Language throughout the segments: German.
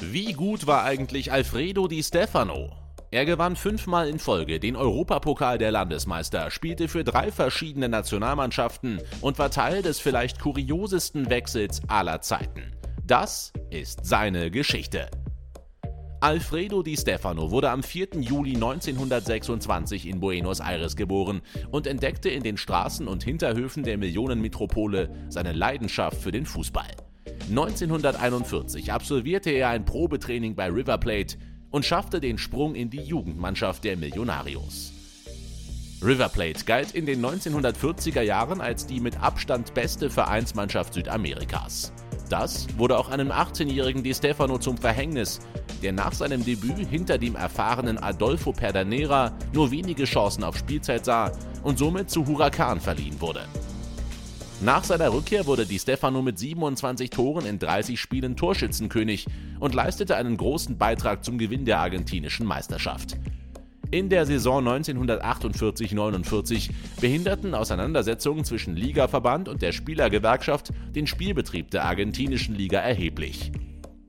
Wie gut war eigentlich Alfredo Di Stefano? Er gewann fünfmal in Folge den Europapokal der Landesmeister, spielte für drei verschiedene Nationalmannschaften und war Teil des vielleicht kuriosesten Wechsels aller Zeiten. Das ist seine Geschichte. Alfredo Di Stefano wurde am 4. Juli 1926 in Buenos Aires geboren und entdeckte in den Straßen und Hinterhöfen der Millionenmetropole seine Leidenschaft für den Fußball. 1941 absolvierte er ein Probetraining bei River Plate, und schaffte den Sprung in die Jugendmannschaft der Millonarios. River Plate galt in den 1940er Jahren als die mit Abstand beste Vereinsmannschaft Südamerikas. Das wurde auch einem 18-jährigen Di Stefano zum Verhängnis, der nach seinem Debüt hinter dem erfahrenen Adolfo Perdanera nur wenige Chancen auf Spielzeit sah und somit zu Huracan verliehen wurde. Nach seiner Rückkehr wurde Di Stefano mit 27 Toren in 30 Spielen Torschützenkönig und leistete einen großen Beitrag zum Gewinn der argentinischen Meisterschaft. In der Saison 1948-49 behinderten Auseinandersetzungen zwischen Ligaverband und der Spielergewerkschaft den Spielbetrieb der argentinischen Liga erheblich.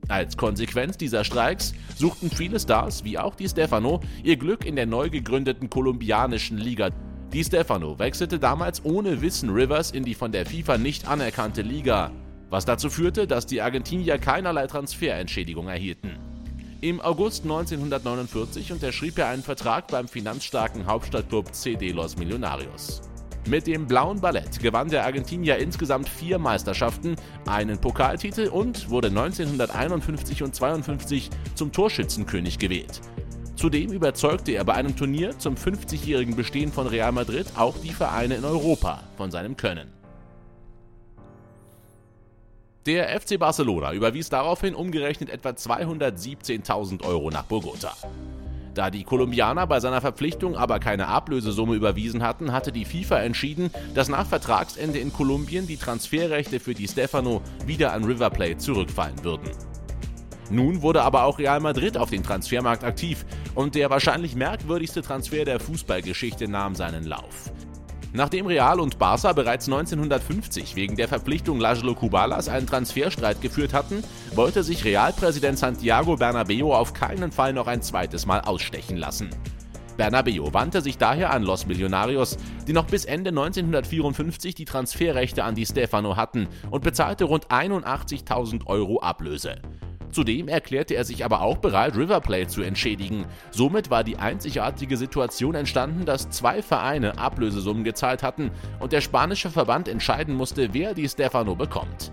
Als Konsequenz dieser Streiks suchten viele Stars, wie auch Di Stefano, ihr Glück in der neu gegründeten kolumbianischen Liga Di Stefano wechselte damals ohne Wissen Rivers in die von der FIFA nicht anerkannte Liga, was dazu führte, dass die Argentinier keinerlei Transferentschädigung erhielten. Im August 1949 unterschrieb er einen Vertrag beim finanzstarken Hauptstadtclub CD Los Millonarios. Mit dem Blauen Ballett gewann der Argentinier insgesamt vier Meisterschaften, einen Pokaltitel und wurde 1951 und 52 zum Torschützenkönig gewählt. Zudem überzeugte er bei einem Turnier zum 50-jährigen Bestehen von Real Madrid auch die Vereine in Europa von seinem Können. Der FC Barcelona überwies daraufhin umgerechnet etwa 217.000 Euro nach Bogota. Da die Kolumbianer bei seiner Verpflichtung aber keine Ablösesumme überwiesen hatten, hatte die FIFA entschieden, dass nach Vertragsende in Kolumbien die Transferrechte für die Stefano wieder an River Plate zurückfallen würden. Nun wurde aber auch Real Madrid auf den Transfermarkt aktiv und der wahrscheinlich merkwürdigste Transfer der Fußballgeschichte nahm seinen Lauf. Nachdem Real und Barca bereits 1950 wegen der Verpflichtung Lajlo Cubalas einen Transferstreit geführt hatten, wollte sich Realpräsident Santiago Bernabeo auf keinen Fall noch ein zweites Mal ausstechen lassen. Bernabeo wandte sich daher an Los Millonarios, die noch bis Ende 1954 die Transferrechte an die Stefano hatten und bezahlte rund 81.000 Euro Ablöse. Zudem erklärte er sich aber auch bereit, River Plate zu entschädigen. Somit war die einzigartige Situation entstanden, dass zwei Vereine Ablösesummen gezahlt hatten und der spanische Verband entscheiden musste, wer die Stefano bekommt.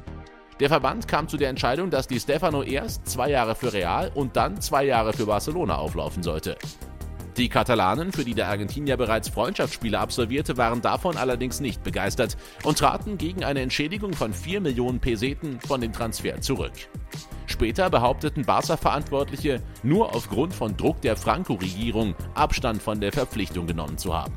Der Verband kam zu der Entscheidung, dass die Stefano erst zwei Jahre für Real und dann zwei Jahre für Barcelona auflaufen sollte. Die Katalanen, für die der Argentinier bereits Freundschaftsspiele absolvierte, waren davon allerdings nicht begeistert und traten gegen eine Entschädigung von 4 Millionen Peseten von dem Transfer zurück. Später behaupteten Barca-Verantwortliche, nur aufgrund von Druck der Franco-Regierung Abstand von der Verpflichtung genommen zu haben.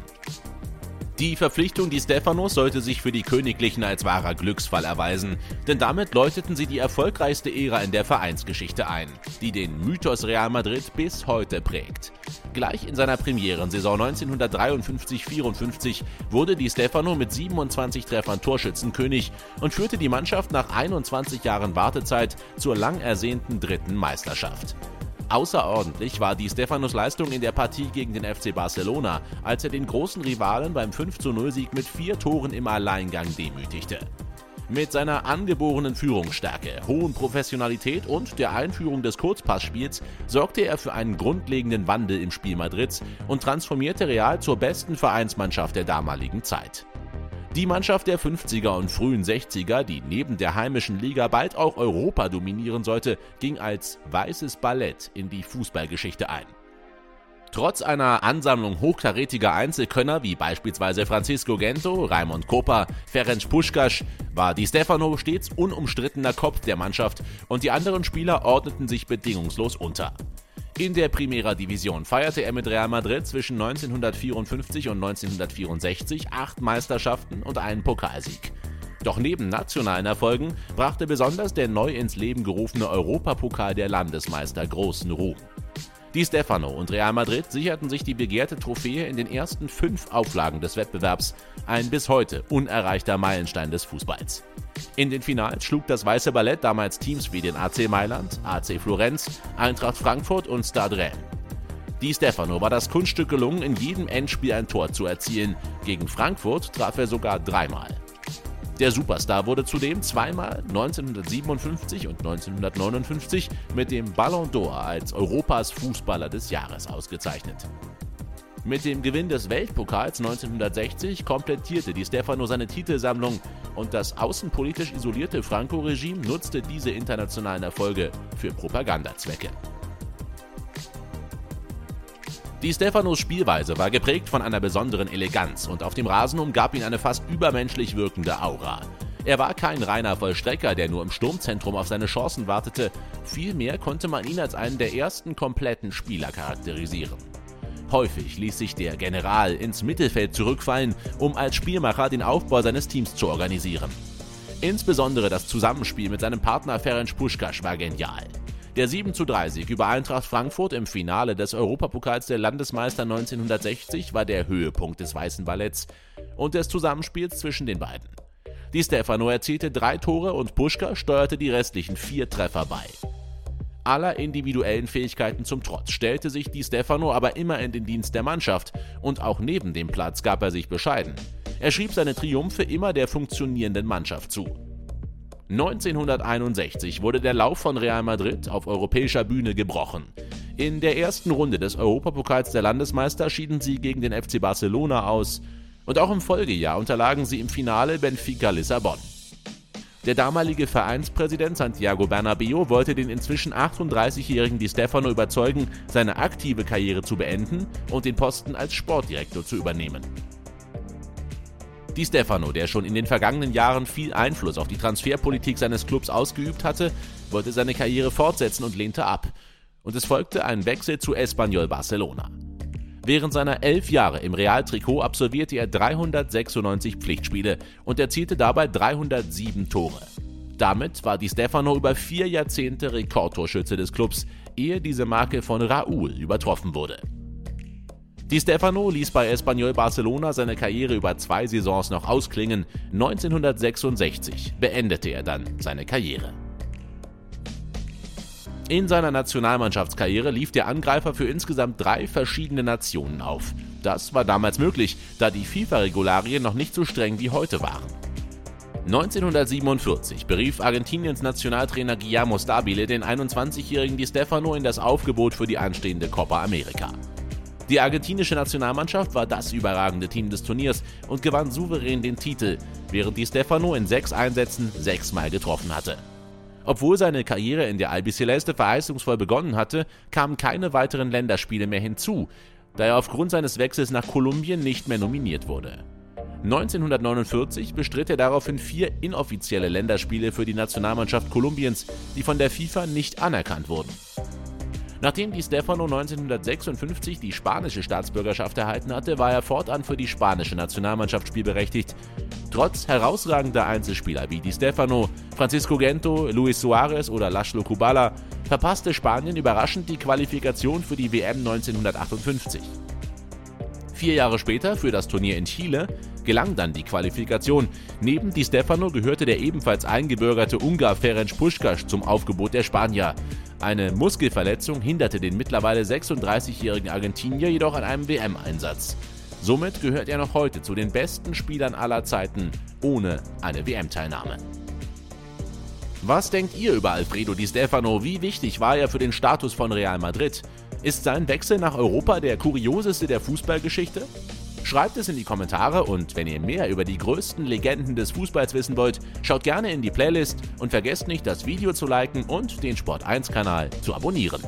Die Verpflichtung Di Stefanos sollte sich für die Königlichen als wahrer Glücksfall erweisen, denn damit läuteten sie die erfolgreichste Ära in der Vereinsgeschichte ein, die den Mythos Real Madrid bis heute prägt. Gleich in seiner Premierensaison 1953-54 wurde Di Stefano mit 27 Treffern Torschützenkönig und führte die Mannschaft nach 21 Jahren Wartezeit zur lang ersehnten dritten Meisterschaft. Außerordentlich war die Stefanos Leistung in der Partie gegen den FC Barcelona, als er den großen Rivalen beim 5-0-Sieg mit vier Toren im Alleingang demütigte. Mit seiner angeborenen Führungsstärke, hohen Professionalität und der Einführung des Kurzpassspiels sorgte er für einen grundlegenden Wandel im Spiel Madrids und transformierte Real zur besten Vereinsmannschaft der damaligen Zeit. Die Mannschaft der 50er und frühen 60er, die neben der heimischen Liga bald auch Europa dominieren sollte, ging als weißes Ballett in die Fußballgeschichte ein. Trotz einer Ansammlung hochkarätiger Einzelkönner wie beispielsweise Francisco Gento, Raimond Kopa, Ferenc Puschkasch war Di Stefano stets unumstrittener Kopf der Mannschaft und die anderen Spieler ordneten sich bedingungslos unter. In der Primera Division feierte er mit Real Madrid zwischen 1954 und 1964 acht Meisterschaften und einen Pokalsieg. Doch neben nationalen Erfolgen brachte besonders der neu ins Leben gerufene Europapokal der Landesmeister großen Ruhm. Di Stefano und Real Madrid sicherten sich die begehrte Trophäe in den ersten fünf Auflagen des Wettbewerbs, ein bis heute unerreichter Meilenstein des Fußballs. In den Finals schlug das Weiße Ballett damals Teams wie den AC Mailand, AC Florenz, Eintracht Frankfurt und Stade Rennes. Di Stefano war das Kunststück gelungen, in jedem Endspiel ein Tor zu erzielen. Gegen Frankfurt traf er sogar dreimal. Der Superstar wurde zudem zweimal 1957 und 1959 mit dem Ballon d'Or als Europas Fußballer des Jahres ausgezeichnet. Mit dem Gewinn des Weltpokals 1960 komplettierte Di Stefano seine Titelsammlung und das außenpolitisch isolierte Franco-Regime nutzte diese internationalen Erfolge für Propagandazwecke. Di Stefanos Spielweise war geprägt von einer besonderen Eleganz und auf dem Rasen umgab ihn eine fast übermenschlich wirkende Aura. Er war kein reiner Vollstrecker, der nur im Sturmzentrum auf seine Chancen wartete, vielmehr konnte man ihn als einen der ersten kompletten Spieler charakterisieren. Häufig ließ sich der General ins Mittelfeld zurückfallen, um als Spielmacher den Aufbau seines Teams zu organisieren. Insbesondere das Zusammenspiel mit seinem Partner Ferenc Puschkasch war genial. Der 7 zu 3 Sieg über Eintracht Frankfurt im Finale des Europapokals der Landesmeister 1960 war der Höhepunkt des Weißen Balletts und des Zusammenspiels zwischen den beiden. Di Stefano erzielte drei Tore und Puschka steuerte die restlichen vier Treffer bei. Aller individuellen Fähigkeiten zum Trotz stellte sich Di Stefano aber immer in den Dienst der Mannschaft und auch neben dem Platz gab er sich bescheiden. Er schrieb seine Triumphe immer der funktionierenden Mannschaft zu. 1961 wurde der Lauf von Real Madrid auf europäischer Bühne gebrochen. In der ersten Runde des Europapokals der Landesmeister schieden sie gegen den FC Barcelona aus und auch im Folgejahr unterlagen sie im Finale Benfica Lissabon. Der damalige Vereinspräsident Santiago Bernabeo wollte den inzwischen 38-jährigen Di Stefano überzeugen, seine aktive Karriere zu beenden und den Posten als Sportdirektor zu übernehmen. Di Stefano, der schon in den vergangenen Jahren viel Einfluss auf die Transferpolitik seines Clubs ausgeübt hatte, wollte seine Karriere fortsetzen und lehnte ab. Und es folgte ein Wechsel zu Espanyol Barcelona. Während seiner elf Jahre im Real-Trikot absolvierte er 396 Pflichtspiele und erzielte dabei 307 Tore. Damit war Di Stefano über vier Jahrzehnte Rekordtorschütze des Clubs, ehe diese Marke von Raúl übertroffen wurde. Di Stefano ließ bei Espanyol Barcelona seine Karriere über zwei Saisons noch ausklingen. 1966 beendete er dann seine Karriere. In seiner Nationalmannschaftskarriere lief der Angreifer für insgesamt drei verschiedene Nationen auf. Das war damals möglich, da die FIFA-Regularien noch nicht so streng wie heute waren. 1947 berief Argentiniens Nationaltrainer Guillermo Stabile den 21-jährigen Di Stefano in das Aufgebot für die anstehende Copa America. Die argentinische Nationalmannschaft war das überragende Team des Turniers und gewann souverän den Titel, während Di Stefano in sechs Einsätzen sechsmal getroffen hatte. Obwohl seine Karriere in der Albiceleste verheißungsvoll begonnen hatte, kamen keine weiteren Länderspiele mehr hinzu, da er aufgrund seines Wechsels nach Kolumbien nicht mehr nominiert wurde. 1949 bestritt er daraufhin vier inoffizielle Länderspiele für die Nationalmannschaft Kolumbiens, die von der FIFA nicht anerkannt wurden. Nachdem Di Stefano 1956 die spanische Staatsbürgerschaft erhalten hatte, war er fortan für die spanische Nationalmannschaft spielberechtigt. Trotz herausragender Einzelspieler wie Di Stefano, Francisco Gento, Luis Suarez oder Laszlo Kubala verpasste Spanien überraschend die Qualifikation für die WM 1958. Vier Jahre später, für das Turnier in Chile, gelang dann die Qualifikation. Neben Di Stefano gehörte der ebenfalls eingebürgerte Ungar Ferenc Puschkasch zum Aufgebot der Spanier. Eine Muskelverletzung hinderte den mittlerweile 36-jährigen Argentinier jedoch an einem WM-Einsatz. Somit gehört er noch heute zu den besten Spielern aller Zeiten ohne eine WM-Teilnahme. Was denkt ihr über Alfredo Di Stefano? Wie wichtig war er für den Status von Real Madrid? Ist sein Wechsel nach Europa der kurioseste der Fußballgeschichte? Schreibt es in die Kommentare und wenn ihr mehr über die größten Legenden des Fußballs wissen wollt, schaut gerne in die Playlist und vergesst nicht, das Video zu liken und den Sport1-Kanal zu abonnieren.